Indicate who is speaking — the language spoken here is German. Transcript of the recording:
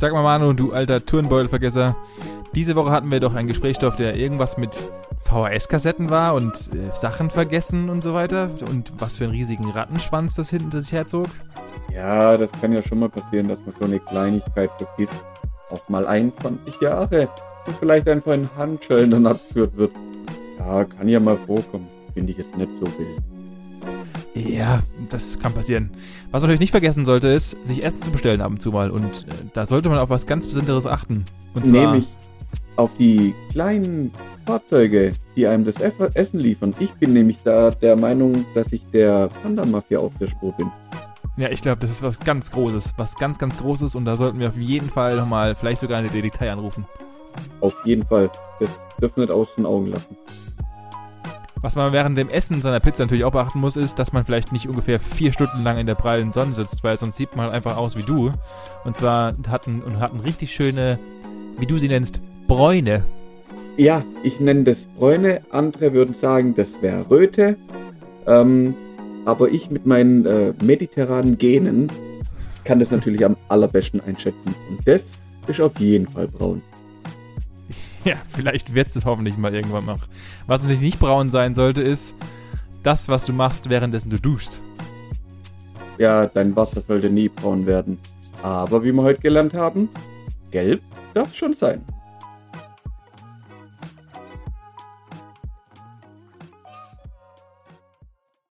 Speaker 1: Sag mal, Manu, du alter Turnbeutelvergesser. Diese Woche hatten wir doch einen Gesprächsstoff, der irgendwas mit VHS-Kassetten war und äh, Sachen vergessen und so weiter. Und was für einen riesigen Rattenschwanz das hinten sich herzog.
Speaker 2: Ja, das kann ja schon mal passieren, dass man so eine Kleinigkeit vergisst. Auch mal 21 Jahre und vielleicht einfach in Handschellen dann abgeführt wird. Ja, kann ja mal vorkommen. Finde ich jetzt nicht so wild.
Speaker 1: Ja, das kann passieren. Was man natürlich nicht vergessen sollte, ist, sich Essen zu bestellen ab und zu mal. Und äh, da sollte man auf was ganz Besonderes achten. Und zwar,
Speaker 2: Nämlich auf die kleinen Fahrzeuge, die einem das Essen liefern. Ich bin nämlich da der Meinung, dass ich der Panda-Mafia auf der Spur bin.
Speaker 1: ja, ich glaube, das ist was ganz Großes. Was ganz, ganz Großes. Und da sollten wir auf jeden Fall nochmal, vielleicht sogar eine Detektei anrufen.
Speaker 2: Auf jeden Fall. Das dürfen wir nicht aus den Augen lassen.
Speaker 1: Was man während dem Essen seiner Pizza natürlich auch beachten muss, ist, dass man vielleicht nicht ungefähr vier Stunden lang in der prallen Sonne sitzt, weil sonst sieht man halt einfach aus wie du. Und zwar hatten und hatten richtig schöne, wie du sie nennst, Bräune.
Speaker 2: Ja, ich nenne das Bräune. Andere würden sagen, das wäre Röte. Ähm, aber ich mit meinen äh, mediterranen Genen kann das natürlich am allerbesten einschätzen. Und das ist auf jeden Fall braun.
Speaker 1: Ja, vielleicht wird es hoffentlich mal irgendwann noch. Was natürlich nicht braun sein sollte, ist das, was du machst, währenddessen du duschst.
Speaker 2: Ja, dein Wasser sollte nie braun werden. Aber wie wir heute gelernt haben, gelb darf schon sein.